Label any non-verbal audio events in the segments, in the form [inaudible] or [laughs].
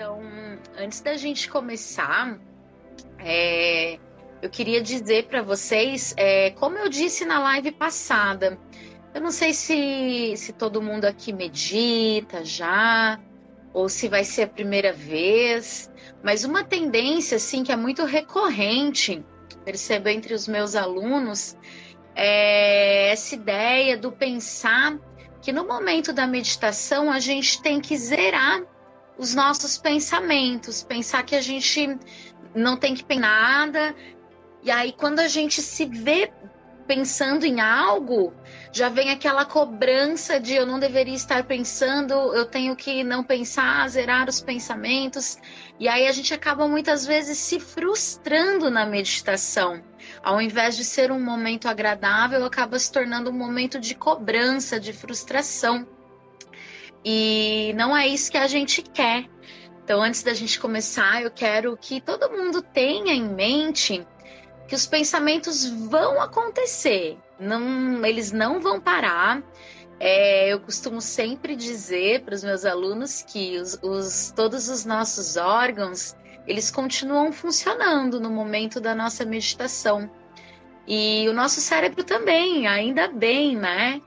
Então, antes da gente começar, é, eu queria dizer para vocês, é, como eu disse na live passada, eu não sei se, se todo mundo aqui medita já, ou se vai ser a primeira vez, mas uma tendência assim que é muito recorrente, percebo entre os meus alunos, é essa ideia do pensar que no momento da meditação a gente tem que zerar os nossos pensamentos, pensar que a gente não tem que pensar nada. E aí, quando a gente se vê pensando em algo, já vem aquela cobrança de eu não deveria estar pensando, eu tenho que não pensar, zerar os pensamentos. E aí a gente acaba muitas vezes se frustrando na meditação. Ao invés de ser um momento agradável, acaba se tornando um momento de cobrança, de frustração. E não é isso que a gente quer. Então, antes da gente começar, eu quero que todo mundo tenha em mente que os pensamentos vão acontecer, não, eles não vão parar. É, eu costumo sempre dizer para os meus alunos que os, os, todos os nossos órgãos eles continuam funcionando no momento da nossa meditação. E o nosso cérebro também, ainda bem, né?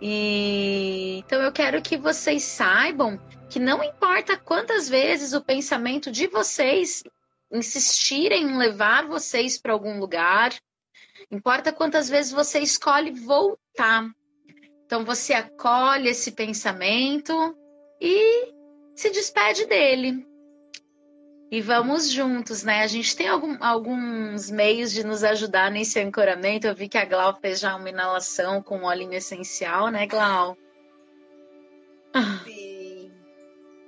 E então eu quero que vocês saibam que não importa quantas vezes o pensamento de vocês insistirem em levar vocês para algum lugar, importa quantas vezes você escolhe voltar. Então você acolhe esse pensamento e se despede dele. E vamos juntos, né? A gente tem algum, alguns meios de nos ajudar nesse ancoramento. Eu vi que a Glau fez já uma inalação com óleo essencial, né, Glau? Sim.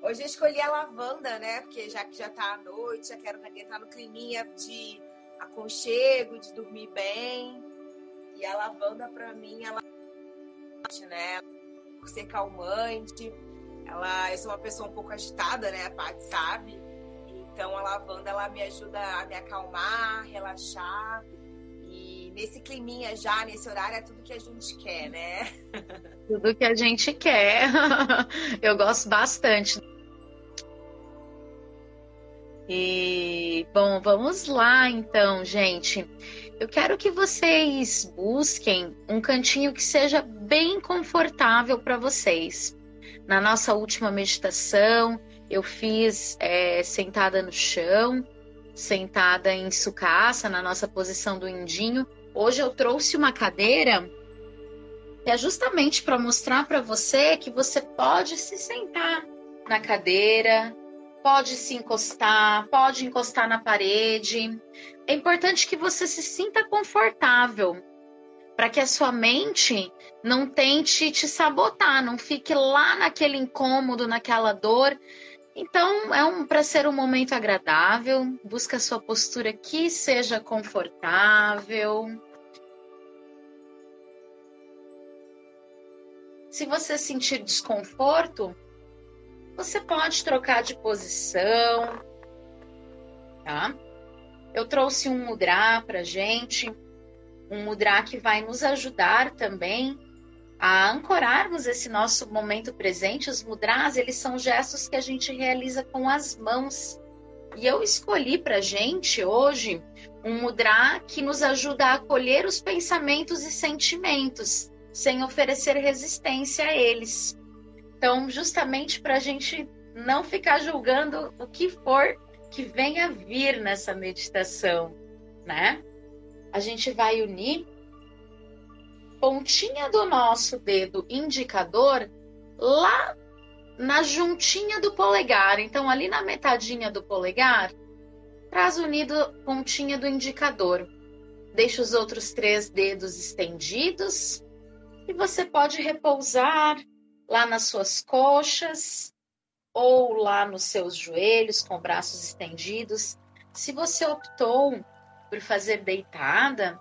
Hoje eu escolhi a lavanda, né? Porque já que já tá à noite, já quero entrar no climinha de aconchego, de dormir bem. E a lavanda, para mim, ela né? Por ser calmante. Ela, eu sou uma pessoa um pouco agitada, né? A Paty sabe. Então a lavanda ela me ajuda a me acalmar, relaxar. E nesse climinha já, nesse horário, é tudo que a gente quer, né? [laughs] Tudo que a gente quer. [laughs] Eu gosto bastante. E bom, vamos lá então, gente. Eu quero que vocês busquem um cantinho que seja bem confortável para vocês. Na nossa última meditação, eu fiz é, sentada no chão, sentada em sucaça, na nossa posição do indinho. Hoje eu trouxe uma cadeira que é justamente para mostrar para você que você pode se sentar na cadeira, pode se encostar, pode encostar na parede. É importante que você se sinta confortável para que a sua mente não tente te sabotar, não fique lá naquele incômodo, naquela dor então, é um para ser um momento agradável, busca sua postura que seja confortável. Se você sentir desconforto, você pode trocar de posição, tá? Eu trouxe um mudra para gente, um mudra que vai nos ajudar também a ancorarmos esse nosso momento presente. Os mudras, eles são gestos que a gente realiza com as mãos. E eu escolhi para gente hoje um mudra que nos ajuda a acolher os pensamentos e sentimentos, sem oferecer resistência a eles. Então, justamente para a gente não ficar julgando o que for que venha vir nessa meditação, né? A gente vai unir pontinha do nosso dedo indicador lá na juntinha do polegar. Então, ali na metadinha do polegar, traz unido pontinha do indicador. Deixa os outros três dedos estendidos e você pode repousar lá nas suas coxas ou lá nos seus joelhos com braços estendidos. Se você optou por fazer deitada,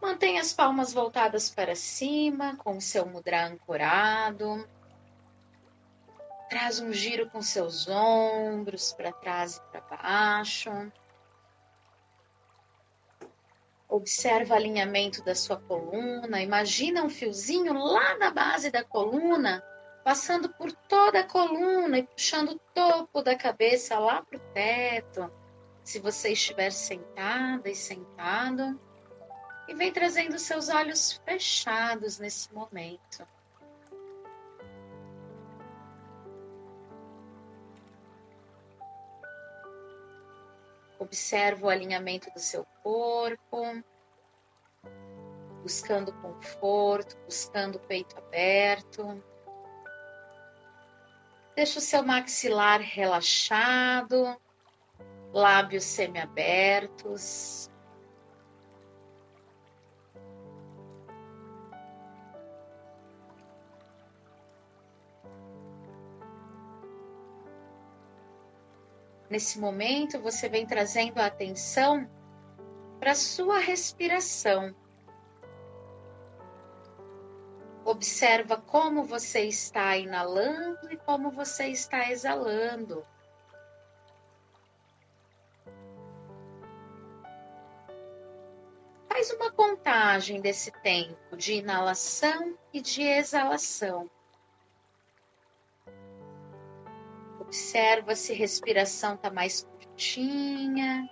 Mantenha as palmas voltadas para cima, com o seu mudra ancorado. Traz um giro com seus ombros para trás e para baixo. Observa o alinhamento da sua coluna. Imagina um fiozinho lá na base da coluna, passando por toda a coluna e puxando o topo da cabeça lá para o teto. Se você estiver sentada e sentado, e vem trazendo seus olhos fechados nesse momento. Observa o alinhamento do seu corpo, buscando conforto, buscando o peito aberto. Deixa o seu maxilar relaxado, lábios semiabertos. Nesse momento, você vem trazendo a atenção para sua respiração. Observa como você está inalando e como você está exalando. Faz uma contagem desse tempo de inalação e de exalação. Observa se a respiração está mais curtinha,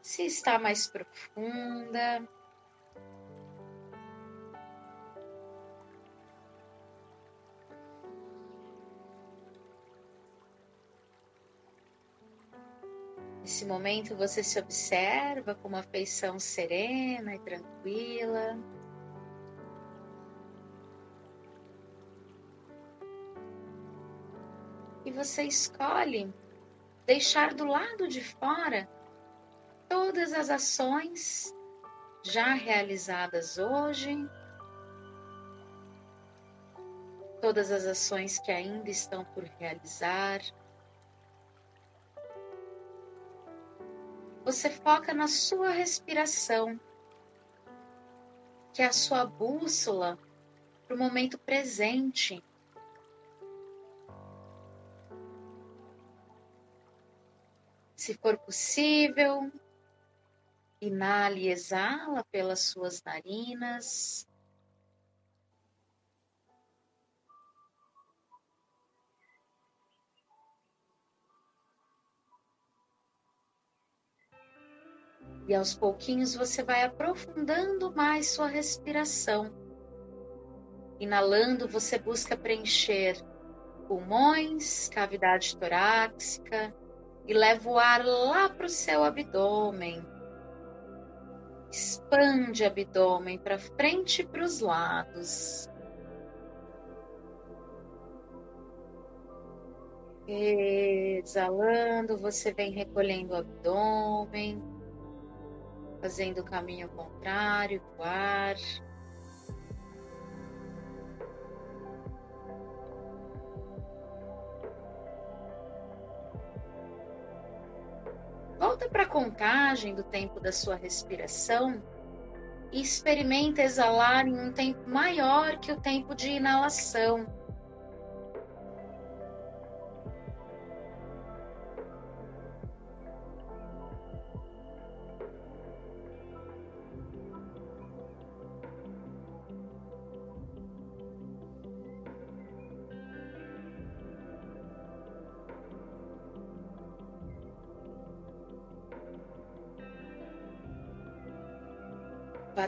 se está mais profunda. Nesse momento você se observa com uma feição serena e tranquila. Você escolhe deixar do lado de fora todas as ações já realizadas hoje, todas as ações que ainda estão por realizar. Você foca na sua respiração, que é a sua bússola para o momento presente. Se for possível, inale e exala pelas suas narinas. E aos pouquinhos você vai aprofundando mais sua respiração. Inalando, você busca preencher pulmões, cavidade torácica, e leva o ar lá para o seu abdômen. Expande o abdômen para frente e para os lados. Exalando, você vem recolhendo o abdômen, fazendo o caminho contrário do ar. Volta para a contagem do tempo da sua respiração e experimenta exalar em um tempo maior que o tempo de inalação.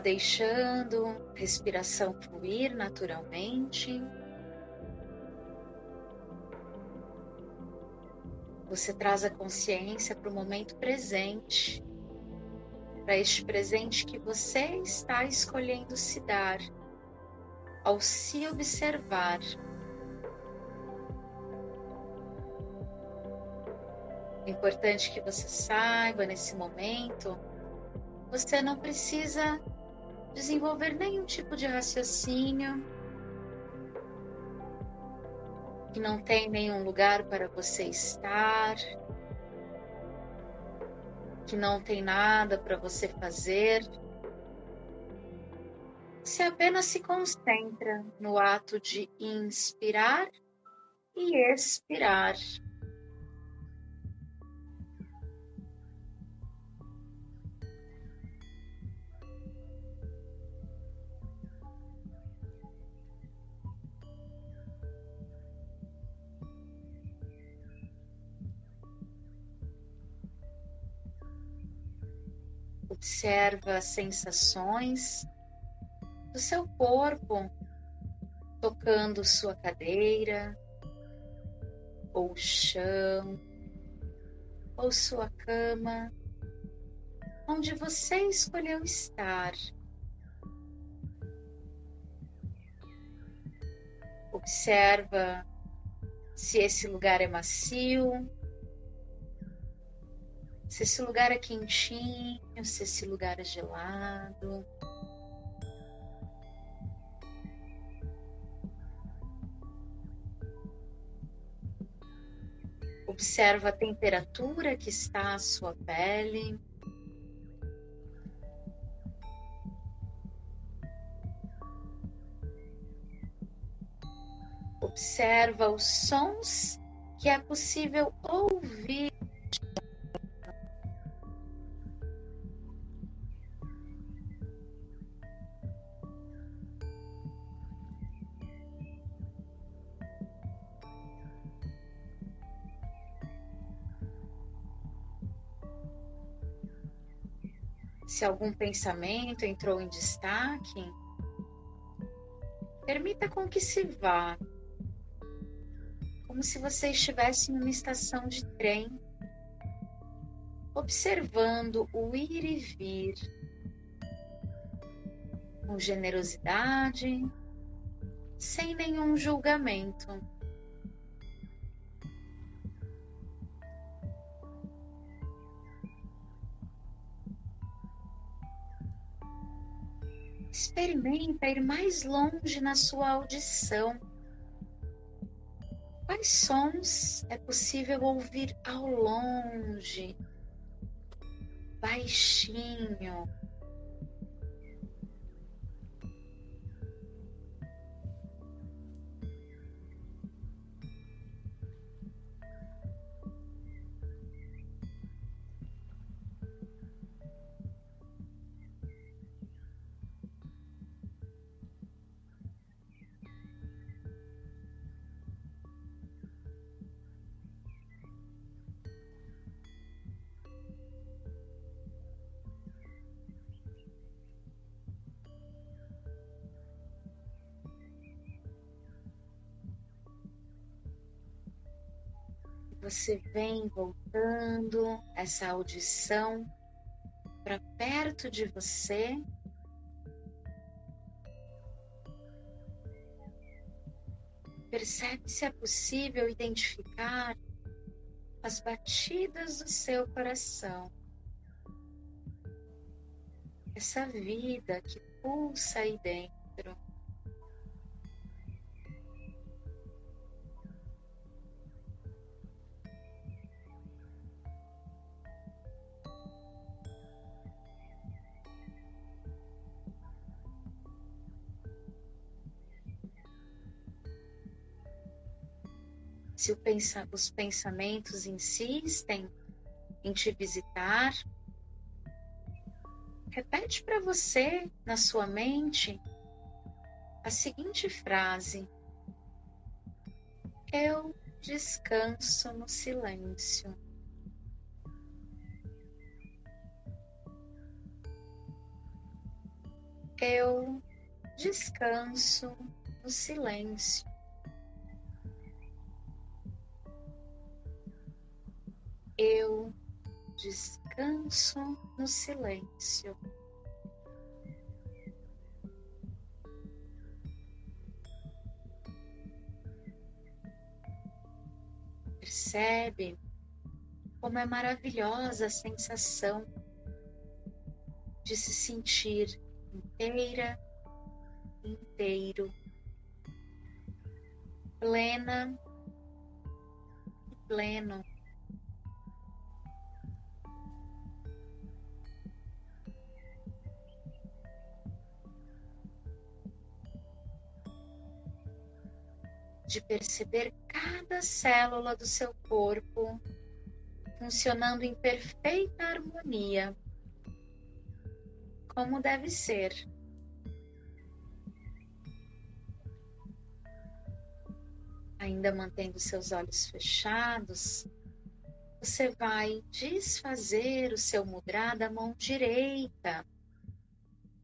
Deixando a respiração fluir naturalmente. Você traz a consciência para o momento presente, para este presente que você está escolhendo se dar ao se observar. É importante que você saiba nesse momento, você não precisa desenvolver nenhum tipo de raciocínio, que não tem nenhum lugar para você estar, que não tem nada para você fazer. Você apenas se concentra no ato de inspirar e expirar. Observa sensações do seu corpo tocando sua cadeira, ou chão, ou sua cama, onde você escolheu estar. Observa se esse lugar é macio, se esse lugar é quentinho, se esse lugar é gelado. Observa a temperatura que está a sua pele. Observa os sons que é possível ouvir se algum pensamento entrou em destaque, permita com que se vá, como se você estivesse em uma estação de trem, observando o ir e vir, com generosidade, sem nenhum julgamento. Experimenta ir mais longe na sua audição. Quais sons é possível ouvir ao longe, baixinho? Você vem voltando essa audição para perto de você. Percebe se é possível identificar as batidas do seu coração. Essa vida que pulsa aí dentro. Se pensa, os pensamentos insistem em te visitar, repete para você na sua mente a seguinte frase: Eu descanso no silêncio. Eu descanso no silêncio. Eu descanso no silêncio. Percebe como é maravilhosa a sensação de se sentir inteira, inteiro, plena e pleno. Perceber cada célula do seu corpo funcionando em perfeita harmonia, como deve ser. Ainda mantendo seus olhos fechados, você vai desfazer o seu mudra da mão direita,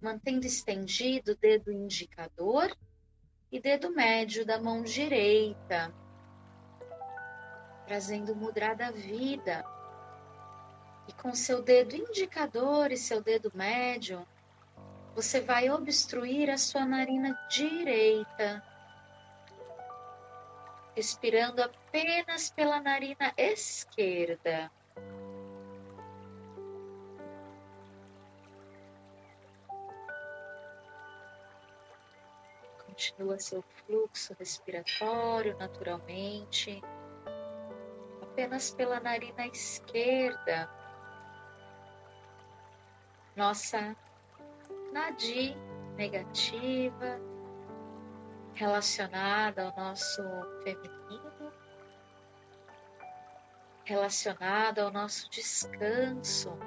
mantendo estendido o dedo indicador e dedo médio da mão direita, trazendo o mudra da vida. E com seu dedo indicador e seu dedo médio, você vai obstruir a sua narina direita, respirando apenas pela narina esquerda. Continua seu fluxo respiratório naturalmente, apenas pela narina esquerda. Nossa nadi negativa relacionada ao nosso feminino, relacionada ao nosso descanso.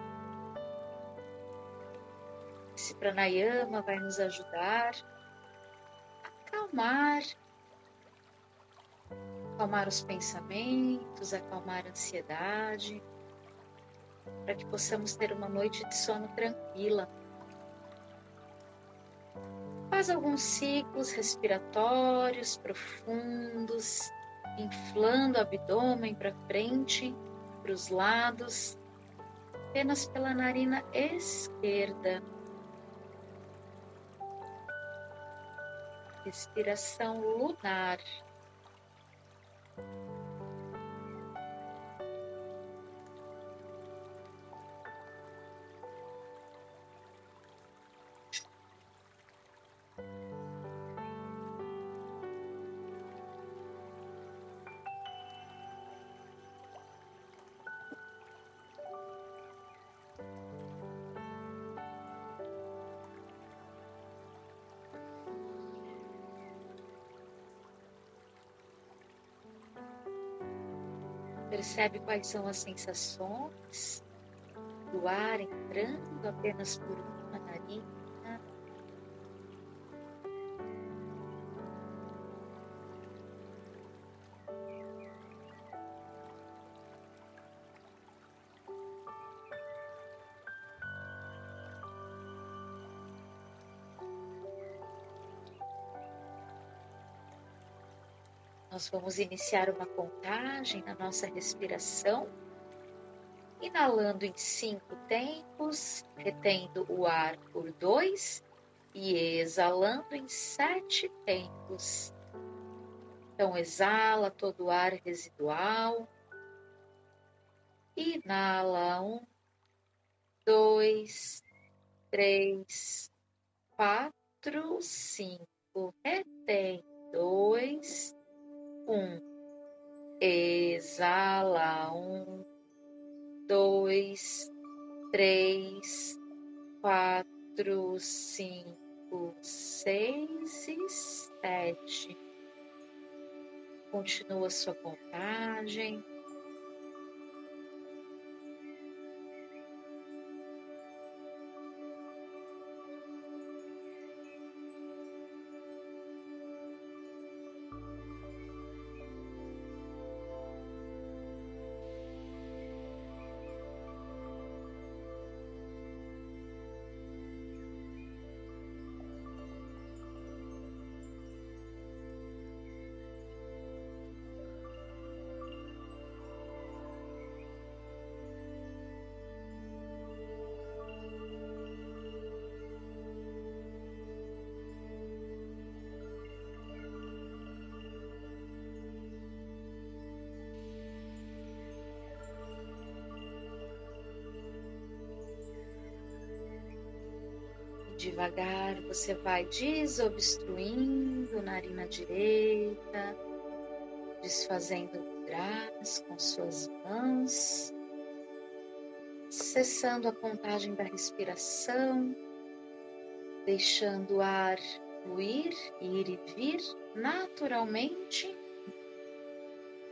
Esse pranayama vai nos ajudar acalmar, acalmar os pensamentos, acalmar a ansiedade, para que possamos ter uma noite de sono tranquila. Faz alguns ciclos respiratórios profundos, inflando o abdômen para frente, para os lados, apenas pela narina esquerda. Respiração lunar. Percebe quais são as sensações do ar entrando apenas por uma narina vamos iniciar uma contagem na nossa respiração, inalando em cinco tempos, retendo o ar por dois e exalando em sete tempos. Então, exala todo o ar residual. Inala um, dois, três, quatro, cinco. Retém dois, um, exala, um, dois, três, quatro, cinco, seis. E sete. Continua sua contagem. Devagar você vai desobstruindo narina direita, desfazendo mudras com suas mãos, cessando a contagem da respiração, deixando o ar fluir, ir e vir naturalmente,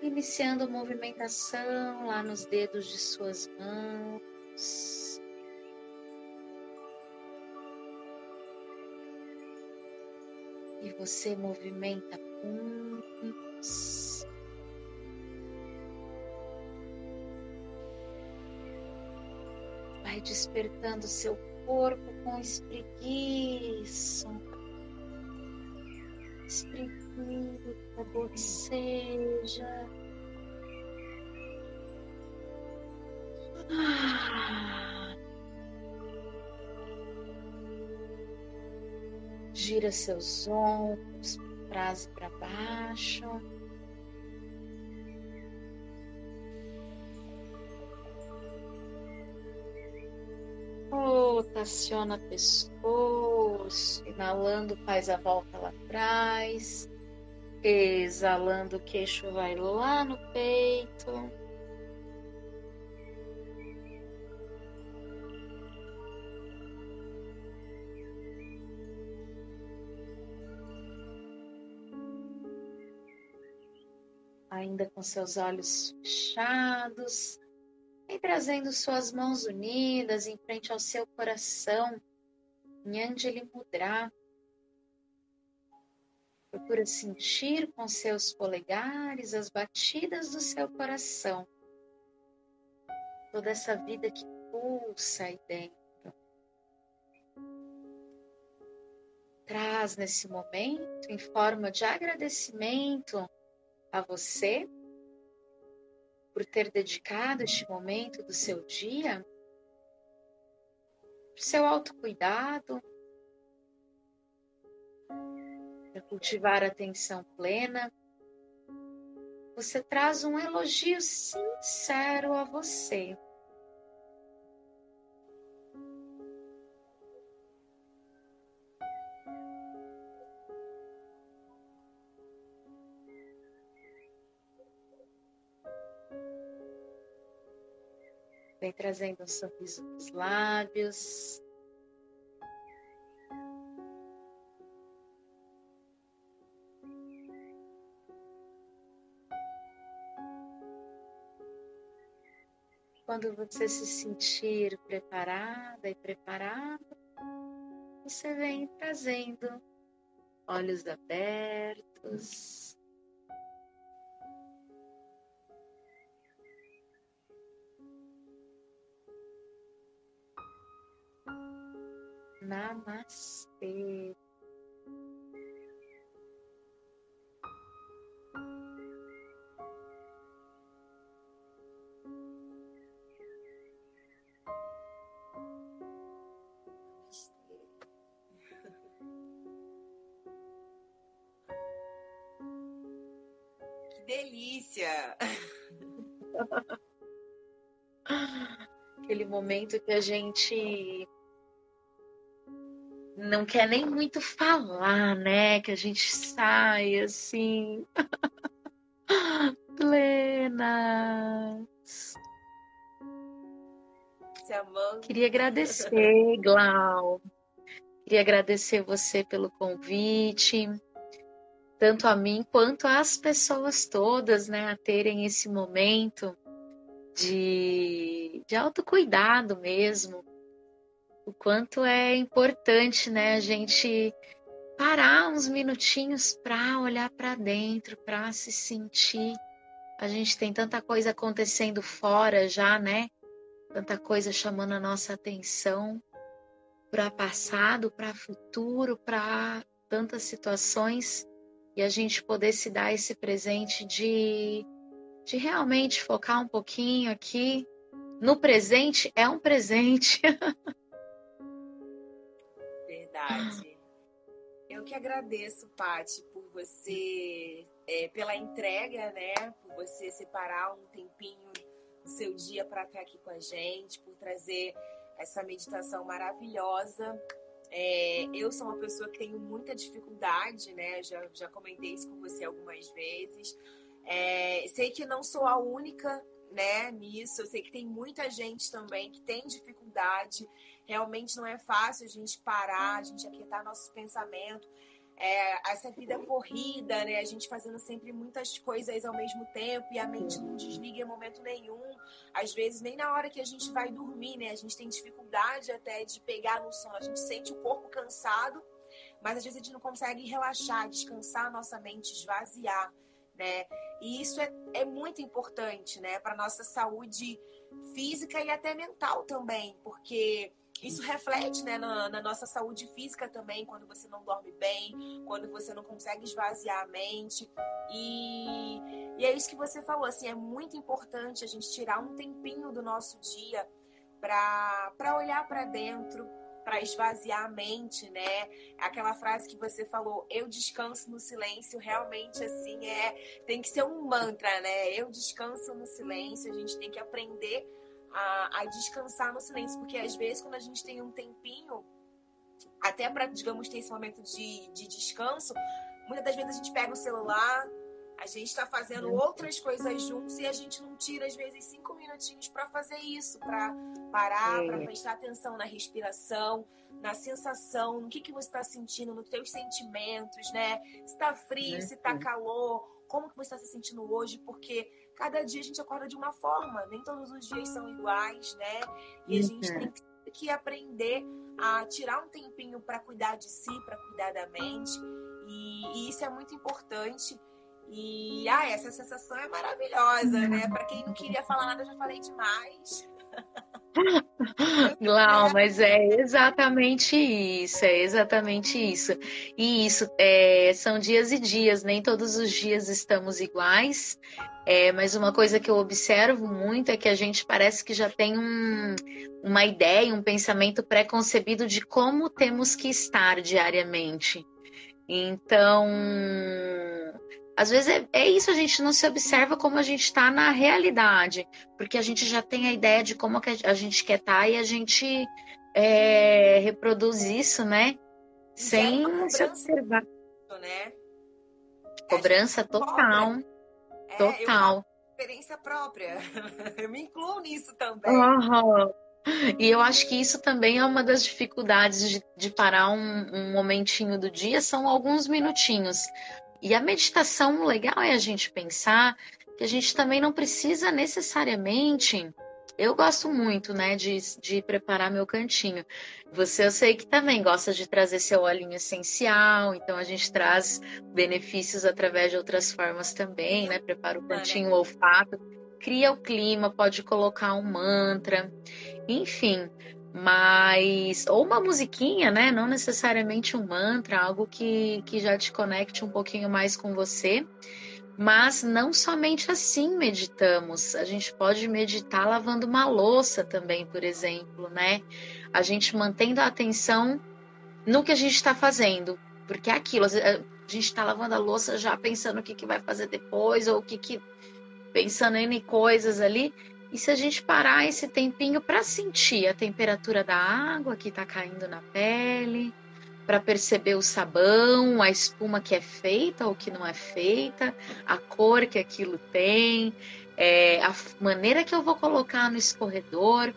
iniciando a movimentação lá nos dedos de suas mãos você movimenta pontos. Vai despertando seu corpo com espreguiço, espreguiça, boceja. Gira seus ombros para baixo. rotaciona pescoço, inalando faz a volta lá atrás, exalando o queixo vai lá no peito. Ainda com seus olhos fechados, Vem trazendo suas mãos unidas em frente ao seu coração, em Anjali Mudra. Procura sentir com seus polegares as batidas do seu coração. Toda essa vida que pulsa aí dentro. Traz nesse momento, em forma de agradecimento a você por ter dedicado este momento do seu dia para seu autocuidado, para cultivar a atenção plena. Você traz um elogio sincero a você. Vem trazendo um sorriso nos lábios. Quando você se sentir preparada e preparado, você vem trazendo olhos abertos. Namastê. Que delícia! [laughs] Aquele momento que a gente não quer nem muito falar, né? Que a gente sai assim, [laughs] plenas. Se amando. Queria agradecer, Glau. Queria agradecer você pelo convite, tanto a mim quanto às pessoas todas, né, a terem esse momento de, de autocuidado mesmo, o quanto é importante, né, a gente parar uns minutinhos para olhar para dentro, para se sentir. A gente tem tanta coisa acontecendo fora já, né? Tanta coisa chamando a nossa atenção para passado, para futuro, para tantas situações e a gente poder se dar esse presente de de realmente focar um pouquinho aqui no presente é um presente. [laughs] agradeço, Pati, por você, é, pela entrega, né? Por você separar um tempinho do seu dia para estar aqui com a gente, por trazer essa meditação maravilhosa. É, eu sou uma pessoa que tenho muita dificuldade, né? Já, já comentei isso com você algumas vezes. É, sei que não sou a única, né, nisso. Eu sei que tem muita gente também que tem dificuldade Realmente não é fácil a gente parar, a gente aquietar nossos pensamentos. É, essa vida corrida, né? A gente fazendo sempre muitas coisas ao mesmo tempo e a mente não desliga em momento nenhum. Às vezes, nem na hora que a gente vai dormir, né? A gente tem dificuldade até de pegar no sono. A gente sente o corpo cansado, mas às vezes a gente não consegue relaxar, descansar a nossa mente, esvaziar, né? E isso é, é muito importante, né? Para nossa saúde física e até mental também, porque isso reflete né, na, na, nossa saúde física também, quando você não dorme bem, quando você não consegue esvaziar a mente. E, e é isso que você falou, assim, é muito importante a gente tirar um tempinho do nosso dia para olhar para dentro, para esvaziar a mente, né? Aquela frase que você falou, eu descanso no silêncio, realmente assim é, tem que ser um mantra, né? Eu descanso no silêncio, a gente tem que aprender a, a descansar no silêncio, porque às vezes quando a gente tem um tempinho, até para, digamos, ter esse momento de, de descanso, muitas das vezes a gente pega o celular, a gente está fazendo outras coisas juntos e a gente não tira, às vezes, cinco minutinhos para fazer isso, para parar, para prestar atenção na respiração, na sensação, no que, que você está sentindo, nos teus sentimentos, né? Se está frio, se está calor, como que você está se sentindo hoje, porque cada dia a gente acorda de uma forma, nem todos os dias são iguais, né? E a gente tem que aprender a tirar um tempinho para cuidar de si, para cuidar da mente. E, e, isso é muito importante. E ah, essa sensação é maravilhosa, né? Para quem não queria falar nada, eu já falei demais. [laughs] [laughs] Glau, mas é exatamente isso, é exatamente isso. E isso, é, são dias e dias, nem todos os dias estamos iguais, é, mas uma coisa que eu observo muito é que a gente parece que já tem um, uma ideia, um pensamento pré-concebido de como temos que estar diariamente. Então, às vezes é, é, isso, a gente não se observa como a gente está na realidade, porque a gente já tem a ideia de como a gente quer estar tá, e a gente é, reproduz isso, né? Sem se observar. Né? Cobrança total. É, total. experiência própria. [laughs] eu me incluo nisso também. Uhum. E eu acho que isso também é uma das dificuldades de, de parar um, um momentinho do dia, são alguns minutinhos. E a meditação legal é a gente pensar que a gente também não precisa necessariamente. Eu gosto muito, né, de, de preparar meu cantinho. Você, eu sei que também gosta de trazer seu olhinho essencial, então a gente traz benefícios através de outras formas também, né? Prepara o cantinho, o olfato, cria o clima, pode colocar um mantra, enfim mas ou uma musiquinha, né? Não necessariamente um mantra, algo que, que já te conecte um pouquinho mais com você. Mas não somente assim meditamos. A gente pode meditar lavando uma louça também, por exemplo, né? A gente mantendo a atenção no que a gente está fazendo, porque é aquilo. A gente está lavando a louça já pensando o que, que vai fazer depois ou o que, que pensando em coisas ali e se a gente parar esse tempinho para sentir a temperatura da água que está caindo na pele, para perceber o sabão, a espuma que é feita ou que não é feita, a cor que aquilo tem, é, a maneira que eu vou colocar no escorredor,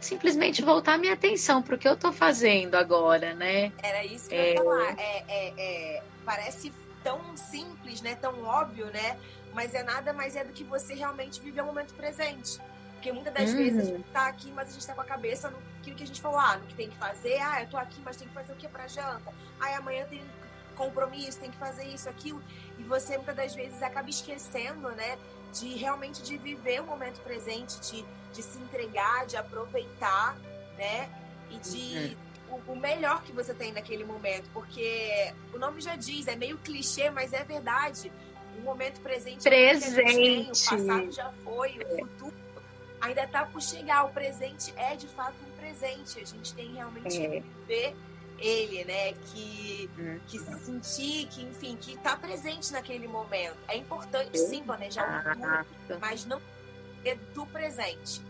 simplesmente voltar minha atenção para o que eu estou fazendo agora, né? Era isso que é... eu ia falar. É, é, é, parece tão simples, né? Tão óbvio, né? Mas é nada mais é do que você realmente viver o momento presente. Porque muitas das uhum. vezes a gente tá aqui, mas a gente tá com a cabeça no que a gente falou, ah, no que tem que fazer, ah, eu tô aqui, mas tem que fazer o que pra janta? Ah, amanhã tem compromisso, tem que fazer isso, aquilo. E você muitas das vezes acaba esquecendo, né, de realmente de viver o momento presente, de, de se entregar, de aproveitar, né, e de uhum. o, o melhor que você tem naquele momento, porque o nome já diz, é meio clichê, mas é verdade momento presente, presente. Tem, o passado já foi, o futuro ainda está por chegar. O presente é de fato um presente. A gente tem realmente é. que viver ele, né? Que, hum. que se sentir, que enfim, que está presente naquele momento. É importante sim planejar o futuro, mas não é do presente.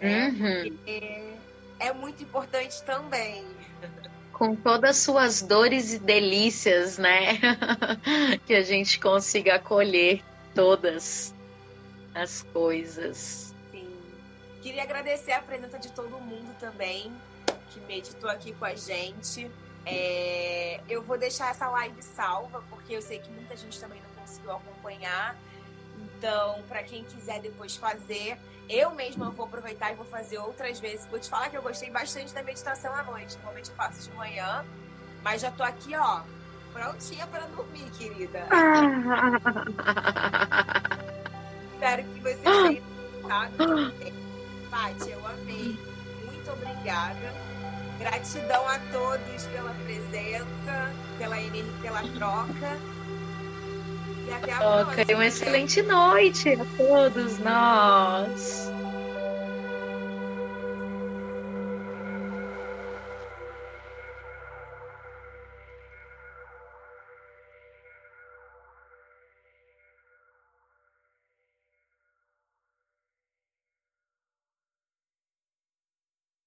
Né? Uhum. É, é muito importante também. [laughs] com todas as suas dores e delícias, né? [laughs] que a gente consiga acolher todas as coisas. Sim. Queria agradecer a presença de todo mundo também que meditou aqui com a gente. É... eu vou deixar essa live salva, porque eu sei que muita gente também não conseguiu acompanhar. Então, para quem quiser depois fazer, eu mesma vou aproveitar e vou fazer outras vezes. Vou te falar que eu gostei bastante da meditação à noite. Normalmente eu faço de manhã, mas já tô aqui, ó, prontinha para dormir, querida. [laughs] Espero que vocês tenham marcado. Paty, eu amei. Muito obrigada. Gratidão a todos pela presença, pela energia, pela troca. Até a próxima. uma excelente noite a todos nós.